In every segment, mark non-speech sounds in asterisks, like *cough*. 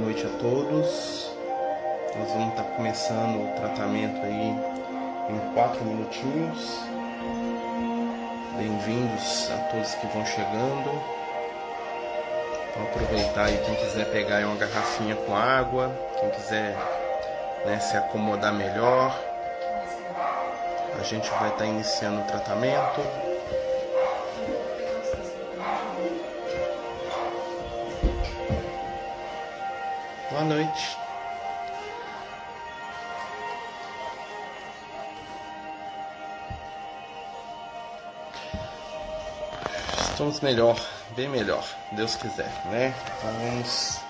noite a todos. Nós vamos estar começando o tratamento aí em quatro minutinhos. Bem-vindos a todos que vão chegando. Vamos aproveitar aí quem quiser pegar uma garrafinha com água, quem quiser né, se acomodar melhor. A gente vai estar iniciando o tratamento. Boa noite. Estamos melhor, bem melhor, Deus quiser, né? Então vamos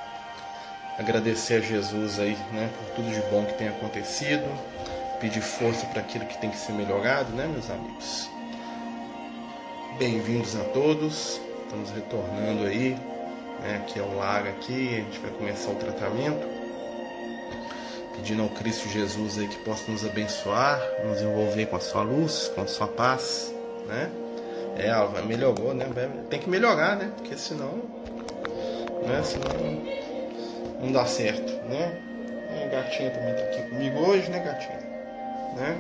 agradecer a Jesus aí, né, por tudo de bom que tem acontecido, pedir força para aquilo que tem que ser melhorado, né, meus amigos? Bem-vindos a todos, estamos retornando aí, né, aqui ao lar aqui, a gente vai começar o tratamento, pedindo ao Cristo Jesus aí que possa nos abençoar, nos envolver com a sua luz, com a sua paz, né? É, melhorou, né? Tem que melhorar, né? Porque senão, né? Senão não dá certo, né? A gatinha também tá aqui comigo hoje, né, gatinha? Né?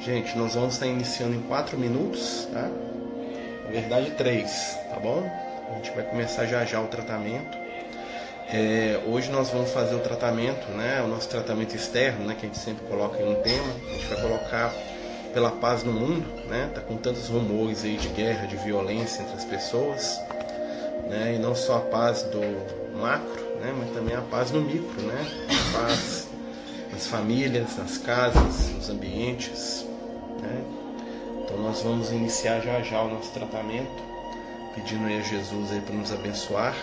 Gente, nós vamos estar iniciando em 4 minutos, tá? Na verdade, 3, tá bom? A gente vai começar já já o tratamento. É, hoje nós vamos fazer o tratamento, né? O nosso tratamento externo, né? Que a gente sempre coloca em um tema. A gente vai colocar pela paz no mundo, né? Tá com tantos rumores aí de guerra, de violência entre as pessoas, né? E não só a paz do macro, né? Mas também a paz no micro, né? A paz nas famílias, nas casas, nos ambientes, né? Então nós vamos iniciar já já o nosso tratamento, pedindo aí a Jesus aí para nos abençoar.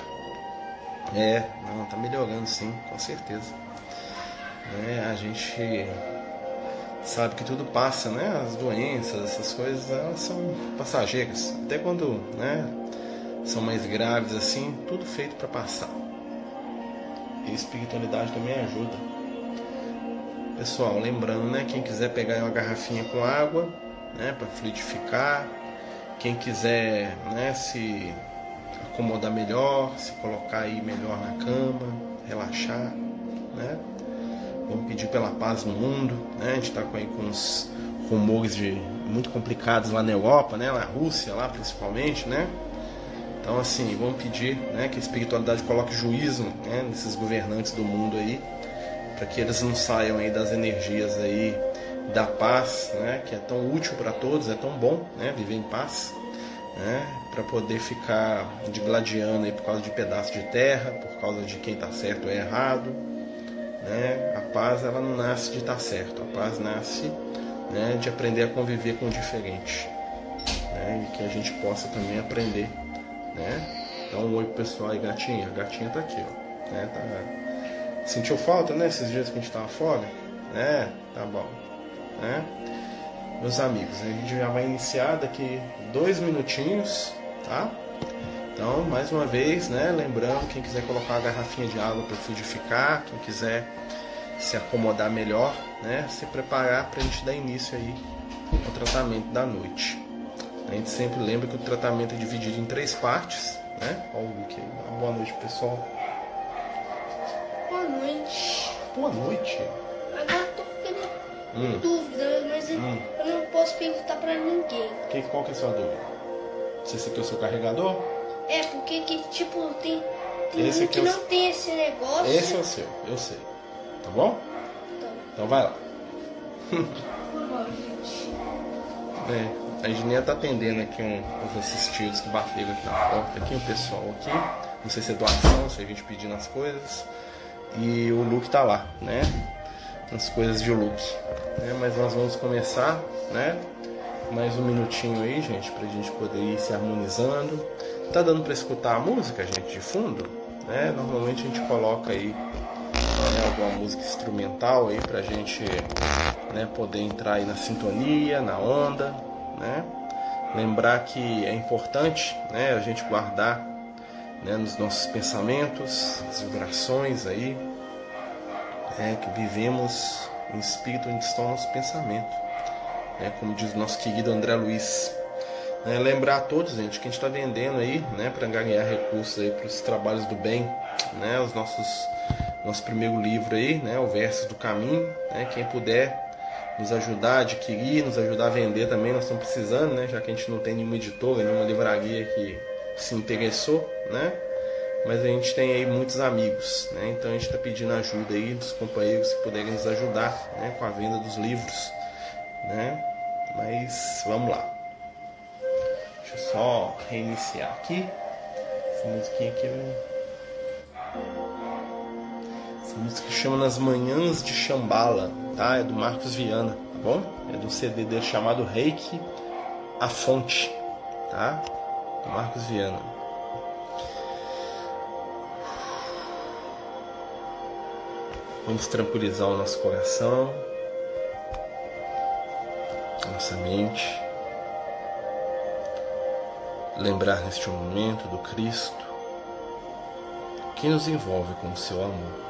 É, não, tá melhorando sim, com certeza. É, a gente sabe que tudo passa, né? As doenças, essas coisas, elas são passageiras. Até quando, né, são mais graves assim, tudo feito para passar. E a espiritualidade também ajuda. Pessoal, lembrando, né, quem quiser pegar uma garrafinha com água, né, para fluidificar, quem quiser, né, se acomodar melhor, se colocar aí melhor na cama, relaxar, né? Vamos pedir pela paz no mundo, né? A gente está com, aí com uns rumores de muito complicados lá na Europa, né? Na Rússia, lá principalmente, né? Então assim, vamos pedir, né? Que a espiritualidade coloque juízo, né? Nesses governantes do mundo aí, para que eles não saiam aí das energias aí da paz, né? Que é tão útil para todos, é tão bom, né? Viver em paz, né? Para poder ficar digladiando aí por causa de pedaço de terra, por causa de quem está certo ou errado né? A paz ela não nasce de estar certo, a paz nasce né, de aprender a conviver com o diferente. Né? E que a gente possa também aprender. Né? Então, um oi pro pessoal aí, gatinha. A gatinha tá aqui, ó. Né? Tá... Sentiu falta, né? Esses dias que a gente tava fora? Né? Tá bom. Né? Meus amigos, a gente já vai iniciar daqui dois minutinhos, tá? Então, mais uma vez, né, lembrando, quem quiser colocar uma garrafinha de água para fluidificar, quem quiser se acomodar melhor, né, se preparar para a gente dar início aí ao tratamento da noite. A gente sempre lembra que o tratamento é dividido em três partes, né? Olha o Luke aí. Boa noite, pessoal. Boa noite. Boa noite. Hum. dúvida, mas hum. eu não posso perguntar para ninguém. Que, qual que é a sua dúvida? É o seu carregador? É, porque que tipo tem. Tem esse um que é não tem esse negócio. Esse é o seu, eu sei. Tá bom? Tá. Então vai lá. *laughs* É, a Gininha tá atendendo aqui um, os assistidos que bateram aqui na porta, aqui o pessoal aqui. Não sei se é doação, se a gente pedindo as coisas. E o Luke tá lá, né? As coisas de Luke. Né? Mas nós vamos começar, né? Mais um minutinho aí, gente, pra gente poder ir se harmonizando. Tá dando para escutar a música, gente, de fundo? Né? Normalmente a gente coloca aí né, alguma música instrumental aí pra gente né, poder entrar aí na sintonia, na onda, né? Lembrar que é importante né, a gente guardar né, nos nossos pensamentos, as vibrações aí, né, que vivemos em espírito onde estão nossos pensamentos. Né, como diz o nosso querido André Luiz, é, lembrar a todos, gente, que a gente está vendendo aí, né, para ganhar recursos aí para os trabalhos do bem, né, os nossos nosso primeiro livro aí, né, o Versos do Caminho. Né, quem puder nos ajudar a adquirir, nos ajudar a vender também, nós estamos precisando, né, já que a gente não tem nenhuma editora, nenhuma livraria que se interessou, né? Mas a gente tem aí muitos amigos, né? Então a gente está pedindo ajuda aí dos companheiros que puderem nos ajudar, né, com a venda dos livros, né? Mas vamos lá. Deixa eu só reiniciar aqui. Essa musiquinha aqui Essa música chama Nas Manhãs de Chambala, tá? É do Marcos Viana, tá bom? É do CD dele chamado Reiki A Fonte, tá? Do Marcos Viana. Vamos tranquilizar o nosso coração, nossa mente lembrar neste momento do Cristo que nos envolve com o seu amor.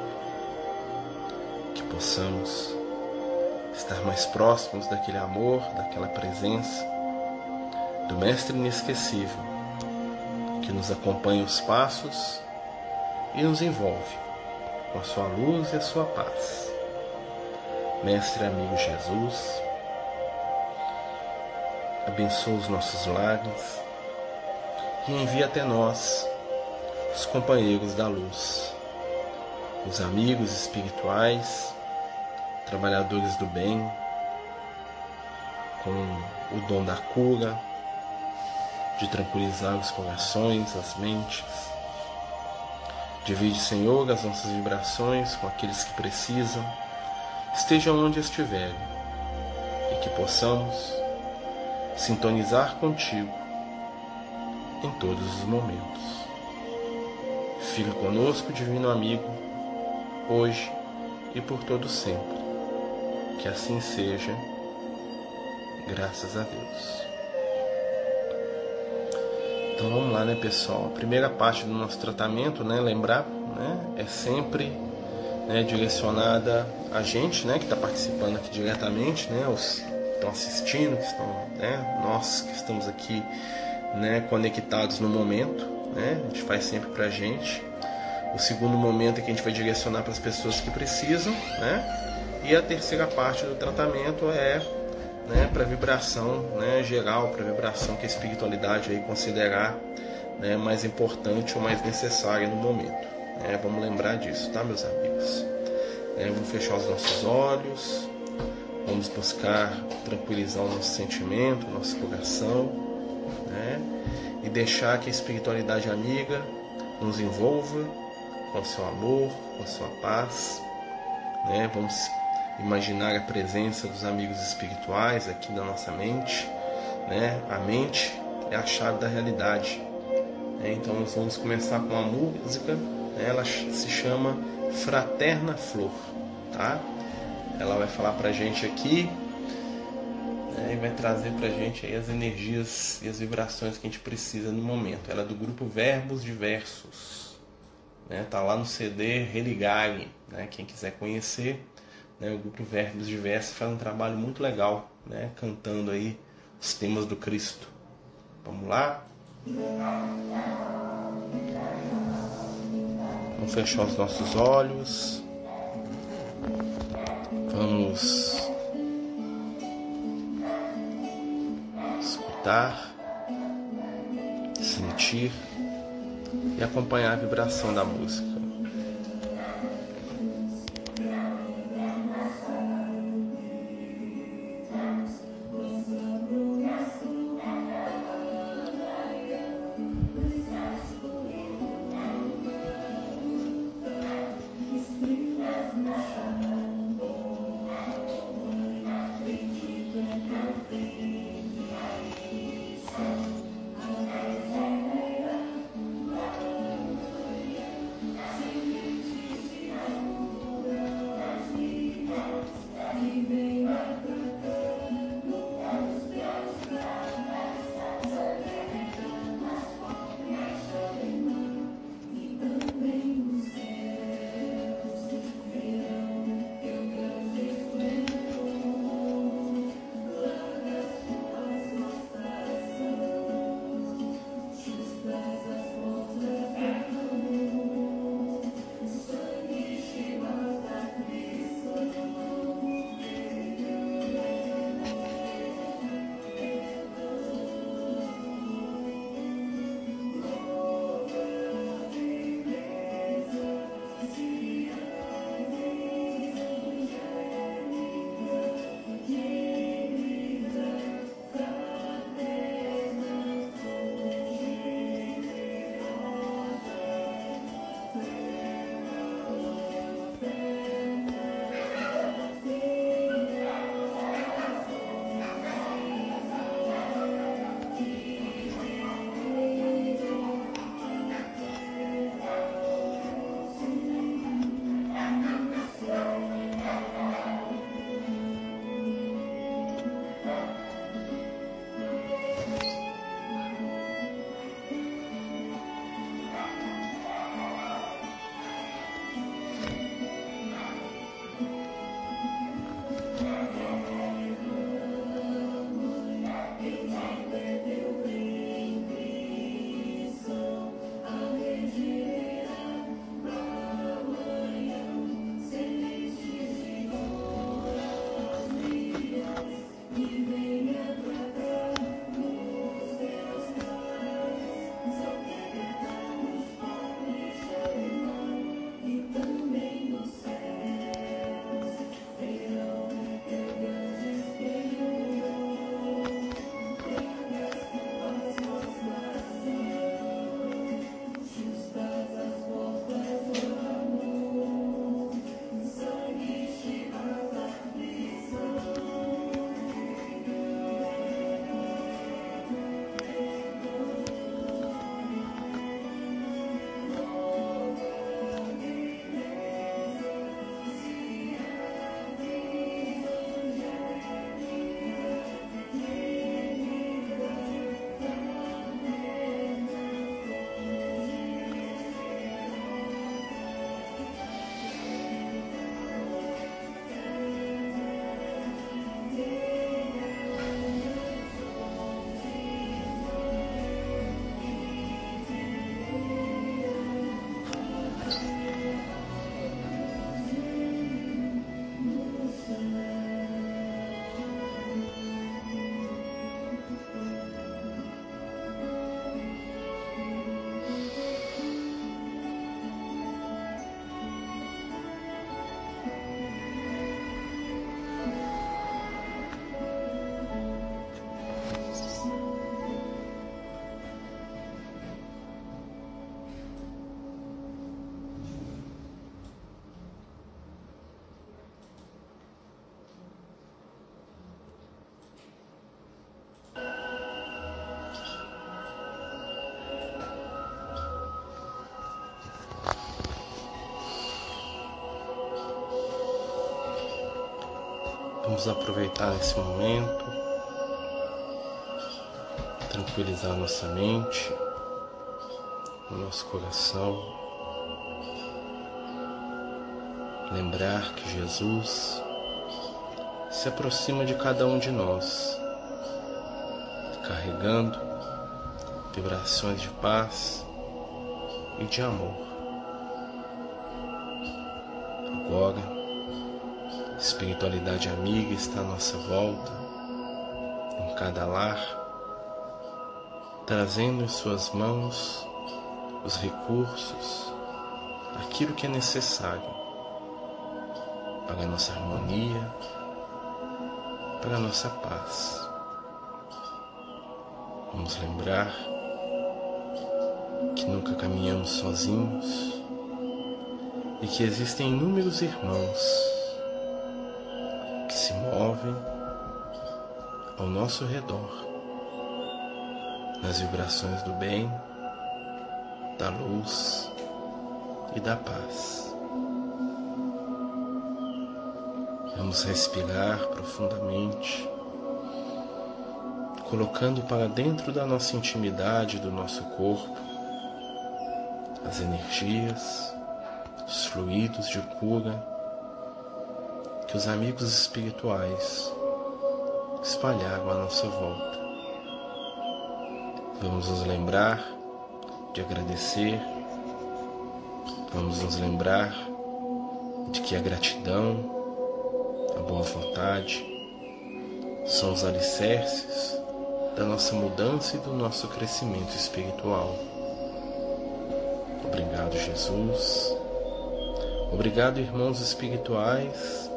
Que possamos estar mais próximos daquele amor, daquela presença, do Mestre inesquecível, que nos acompanha os passos e nos envolve com a sua luz e a sua paz. Mestre amigo Jesus, abençoa os nossos lares e envia até nós os companheiros da luz, os amigos espirituais, trabalhadores do bem, com o dom da cura, de tranquilizar os corações, as mentes. Divide, Senhor, as nossas vibrações com aqueles que precisam, estejam onde estiverem, e que possamos sintonizar contigo em todos os momentos. Fica conosco, divino amigo, hoje e por todo sempre. Que assim seja, graças a Deus. Então vamos lá, né, pessoal? A primeira parte do nosso tratamento, né, lembrar, né, é sempre né, direcionada a gente, né, que está participando aqui diretamente, né, os que estão assistindo, que estão, né, nós que estamos aqui né, conectados no momento, né? A gente faz sempre para a gente. O segundo momento é que a gente vai direcionar para as pessoas que precisam, né? E a terceira parte do tratamento é né, para vibração né, geral, para vibração que a espiritualidade aí considerar né, mais importante ou mais necessária no momento. Né? Vamos lembrar disso, tá, meus amigos? É, vamos fechar os nossos olhos, vamos buscar tranquilizar o nosso sentimento, o nosso coração né? e deixar que a espiritualidade amiga nos envolva com seu amor, com sua paz. Né? Vamos imaginar a presença dos amigos espirituais aqui na nossa mente. Né? A mente é a chave da realidade. Né? Então nós vamos começar com uma música, né? ela se chama Fraterna Flor. Tá? Ela vai falar pra gente aqui né, e vai trazer para a gente aí as energias e as vibrações que a gente precisa no momento. Ela é do grupo Verbos Diversos, né, tá lá no CD Religare, né, quem quiser conhecer, né, o grupo Verbos Diversos faz um trabalho muito legal, né, cantando aí os temas do Cristo. Vamos lá? Vamos fechar os nossos olhos. Vamos escutar, sentir e acompanhar a vibração da música. Vamos aproveitar esse momento, tranquilizar nossa mente, nosso coração, lembrar que Jesus se aproxima de cada um de nós, carregando vibrações de paz e de amor. Agora, espiritualidade amiga está à nossa volta, em cada lar, trazendo em suas mãos os recursos, aquilo que é necessário para a nossa harmonia, para a nossa paz. Vamos lembrar que nunca caminhamos sozinhos e que existem inúmeros irmãos movem ao nosso redor nas vibrações do bem, da luz e da paz. Vamos respirar profundamente colocando para dentro da nossa intimidade, do nosso corpo, as energias, os fluidos de cura que os amigos espirituais espalharam à nossa volta. Vamos nos lembrar de agradecer, vamos nos lembrar de que a gratidão, a boa vontade são os alicerces da nossa mudança e do nosso crescimento espiritual. Obrigado, Jesus. Obrigado, irmãos espirituais.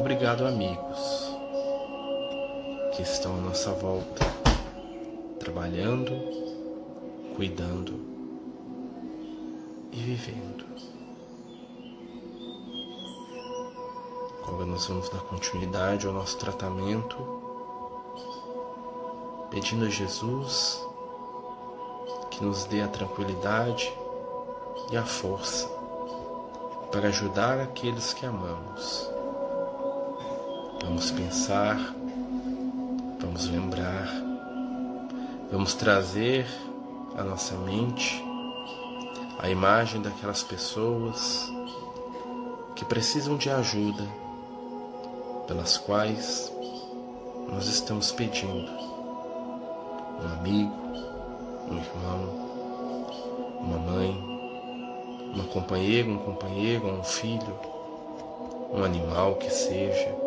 Obrigado, amigos que estão à nossa volta, trabalhando, cuidando e vivendo. Agora nós vamos dar continuidade ao nosso tratamento pedindo a Jesus que nos dê a tranquilidade e a força para ajudar aqueles que amamos. Vamos pensar, vamos lembrar, vamos trazer à nossa mente a imagem daquelas pessoas que precisam de ajuda, pelas quais nós estamos pedindo. Um amigo, um irmão, uma mãe, uma companheira, um companheiro, um filho, um animal que seja,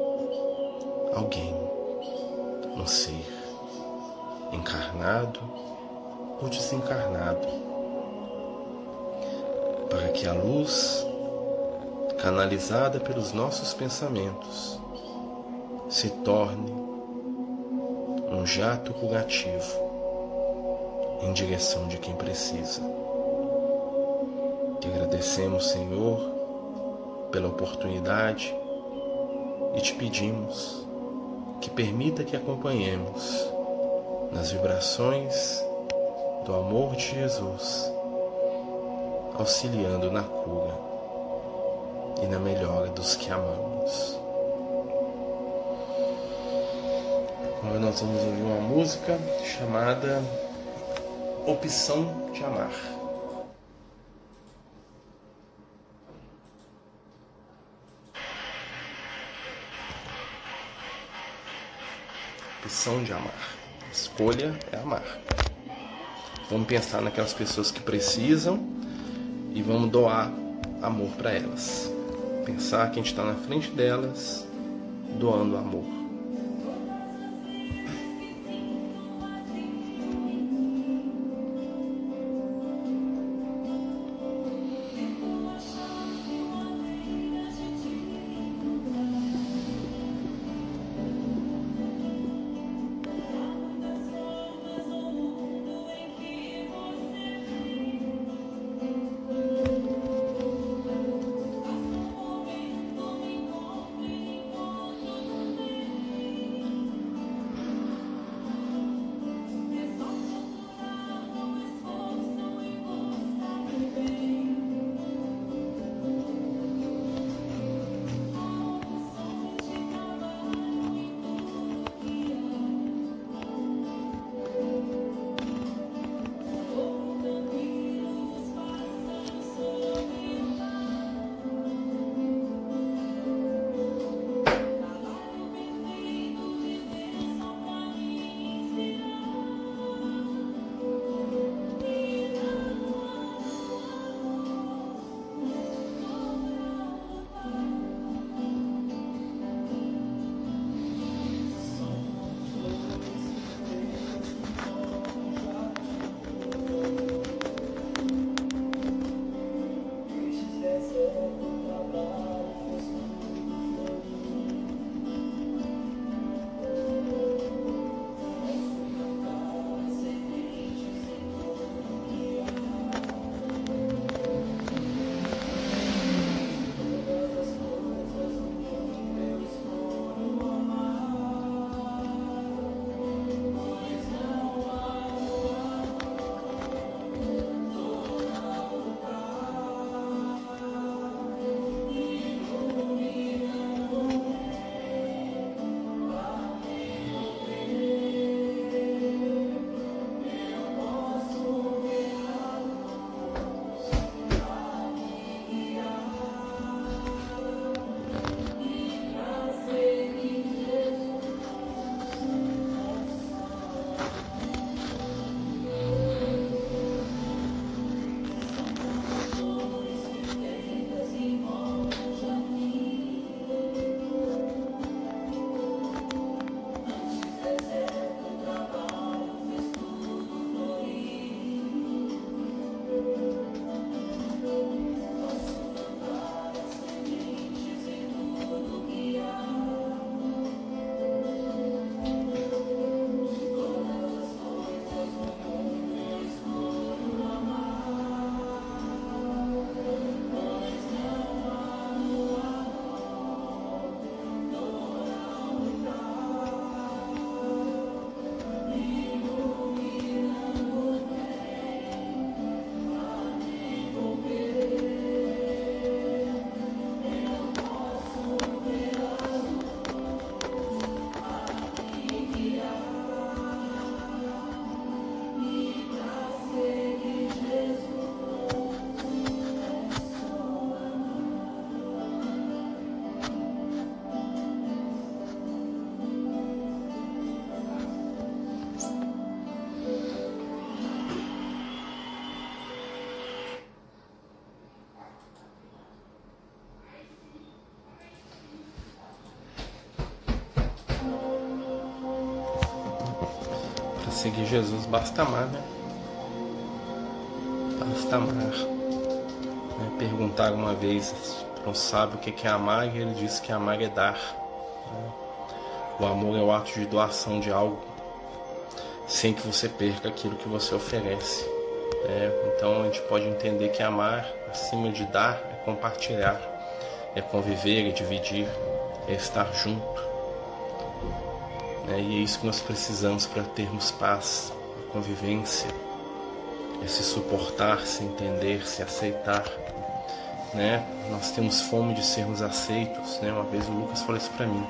alguém, um ser, encarnado ou desencarnado, para que a luz, canalizada pelos nossos pensamentos, se torne um jato curativo em direção de quem precisa. Te agradecemos, Senhor, pela oportunidade e te pedimos que permita que acompanhemos nas vibrações do amor de Jesus, auxiliando na cura e na melhora dos que amamos. Agora nós vamos ouvir uma música chamada opção de amar. Opção de amar. Escolha é amar. Vamos pensar naquelas pessoas que precisam e vamos doar amor para elas. Pensar que a gente está na frente delas, doando amor. Seguir Jesus basta amar, né? Basta amar. Né? Perguntaram uma vez para um sábio o que é amar e ele disse que amar é dar. Né? O amor é o ato de doação de algo sem que você perca aquilo que você oferece. Né? Então a gente pode entender que amar, acima de dar, é compartilhar, é conviver, é dividir, é estar junto. Né? E é isso que nós precisamos para termos paz, convivência, é se suportar, se entender, se aceitar. Né? Nós temos fome de sermos aceitos. Né? Uma vez o Lucas falou isso para mim,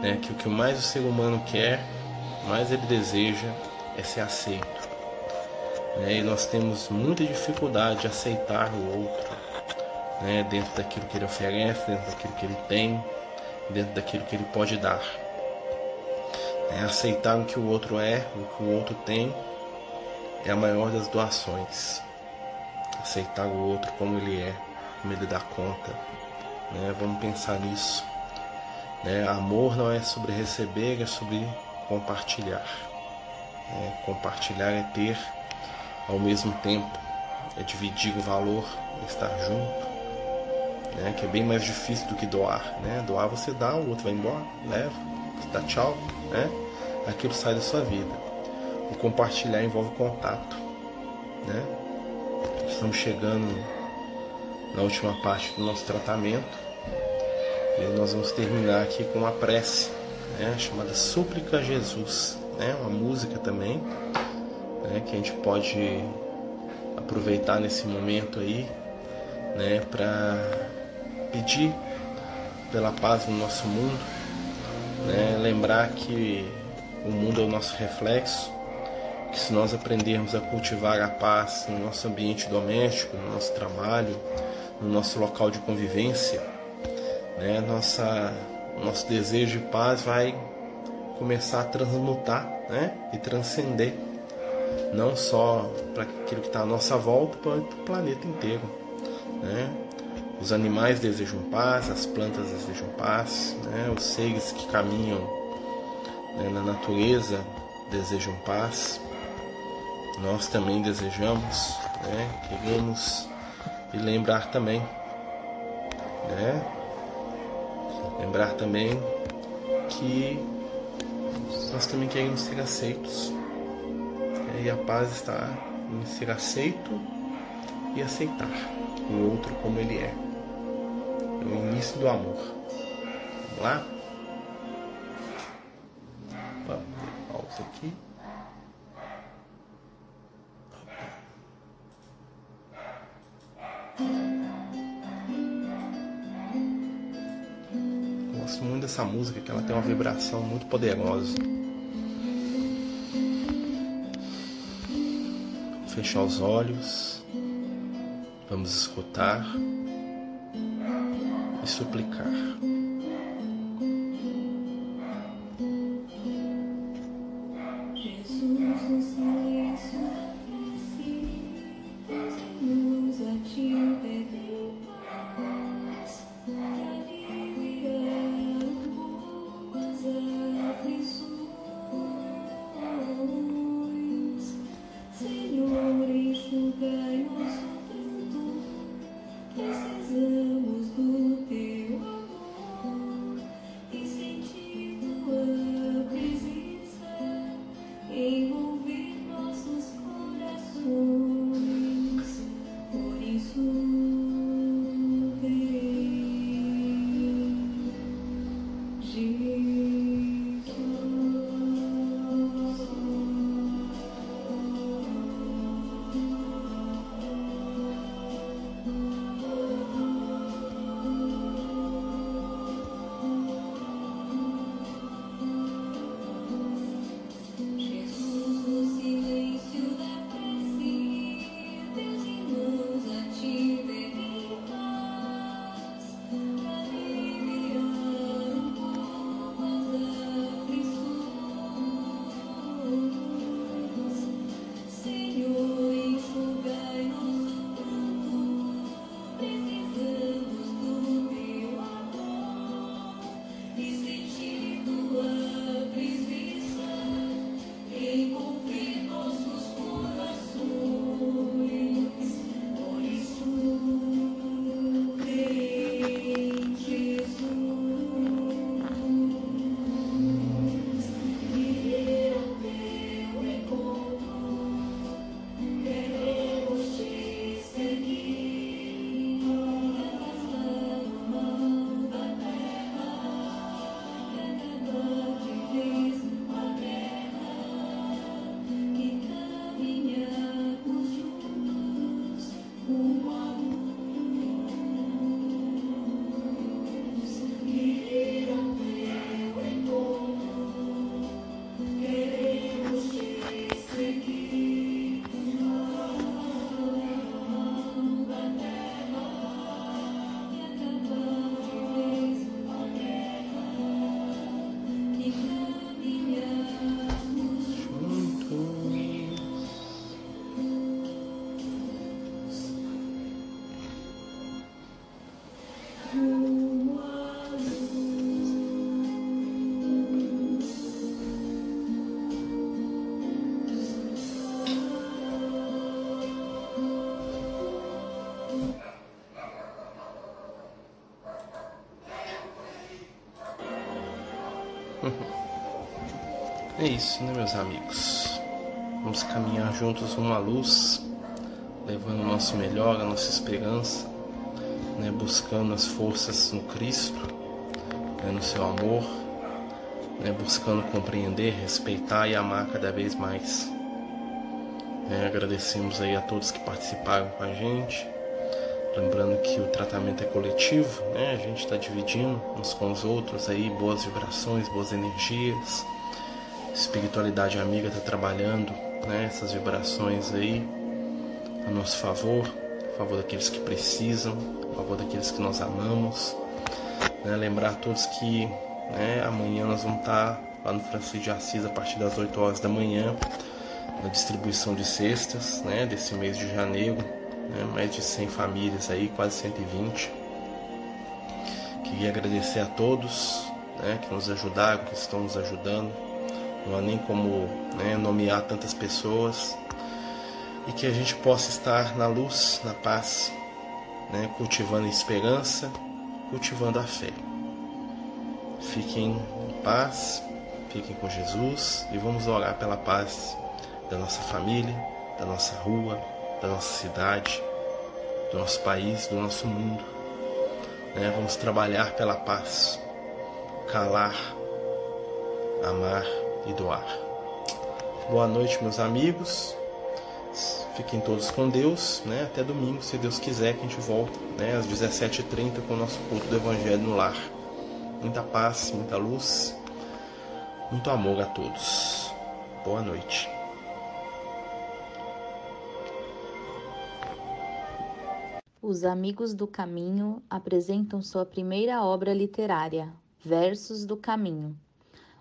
né? que o que mais o ser humano quer, mais ele deseja é ser aceito. Né? E nós temos muita dificuldade de aceitar o outro, né? dentro daquilo que ele oferece, dentro daquilo que ele tem, dentro daquilo que ele pode dar. É aceitar o que o outro é, o que o outro tem, é a maior das doações. Aceitar o outro como ele é, como ele dá conta. Né? Vamos pensar nisso. Né? Amor não é sobre receber, é sobre compartilhar. Né? Compartilhar é ter ao mesmo tempo, é dividir o valor, é estar junto. Né? Que é bem mais difícil do que doar. Né? Doar você dá, o outro vai embora, leva, dá tchau né? aquilo sai da sua vida. O compartilhar envolve contato. Né? Estamos chegando na última parte do nosso tratamento e nós vamos terminar aqui com uma prece né? chamada Súplica a Jesus, né? uma música também né? que a gente pode aproveitar nesse momento aí né? para pedir pela paz no nosso mundo né? Lembrar que o mundo é o nosso reflexo, que se nós aprendermos a cultivar a paz no nosso ambiente doméstico, no nosso trabalho, no nosso local de convivência, né? Nossa, nosso desejo de paz vai começar a transmutar né? e transcender, não só para aquilo que está à nossa volta, para o planeta inteiro. Né? Os animais desejam paz, as plantas desejam paz, né? os seres que caminham né, na natureza desejam paz. Nós também desejamos, né? queremos e lembrar também, né? lembrar também que nós também queremos ser aceitos. E a paz está em ser aceito e aceitar o outro como ele é o início do amor. Vamos lá? Vamos ter pausa aqui. Gosto muito dessa música, que ela tem uma vibração muito poderosa. Fechar os olhos. Vamos escutar e suplicar. É isso, né, meus amigos? Vamos caminhar juntos à luz, levando o nosso melhor, a nossa esperança, né, buscando as forças no Cristo, né, no seu amor, né, buscando compreender, respeitar e amar cada vez mais. É, agradecemos aí a todos que participaram com a gente. Lembrando que o tratamento é coletivo, né? A gente está dividindo uns com os outros aí, boas vibrações, boas energias. Espiritualidade amiga está trabalhando, né? Essas vibrações aí a nosso favor, a favor daqueles que precisam, a favor daqueles que nós amamos. Né? Lembrar a todos que né, amanhã nós vamos estar tá lá no Francisco de Assis a partir das 8 horas da manhã, na distribuição de cestas né, desse mês de janeiro né? mais de 100 famílias aí, quase 120. Queria agradecer a todos né, que nos ajudaram, que estão nos ajudando. Não há nem como né, nomear tantas pessoas. E que a gente possa estar na luz, na paz, né, cultivando esperança, cultivando a fé. Fiquem em paz, fiquem com Jesus e vamos orar pela paz da nossa família, da nossa rua, da nossa cidade, do nosso país, do nosso mundo. Né? Vamos trabalhar pela paz, calar, amar e doar. Boa noite, meus amigos. Fiquem todos com Deus, né? Até domingo, se Deus quiser, que a gente volta, né? Às 17h30 com o nosso culto do Evangelho no lar. Muita paz, muita luz, muito amor a todos. Boa noite. Os Amigos do Caminho apresentam sua primeira obra literária, Versos do Caminho,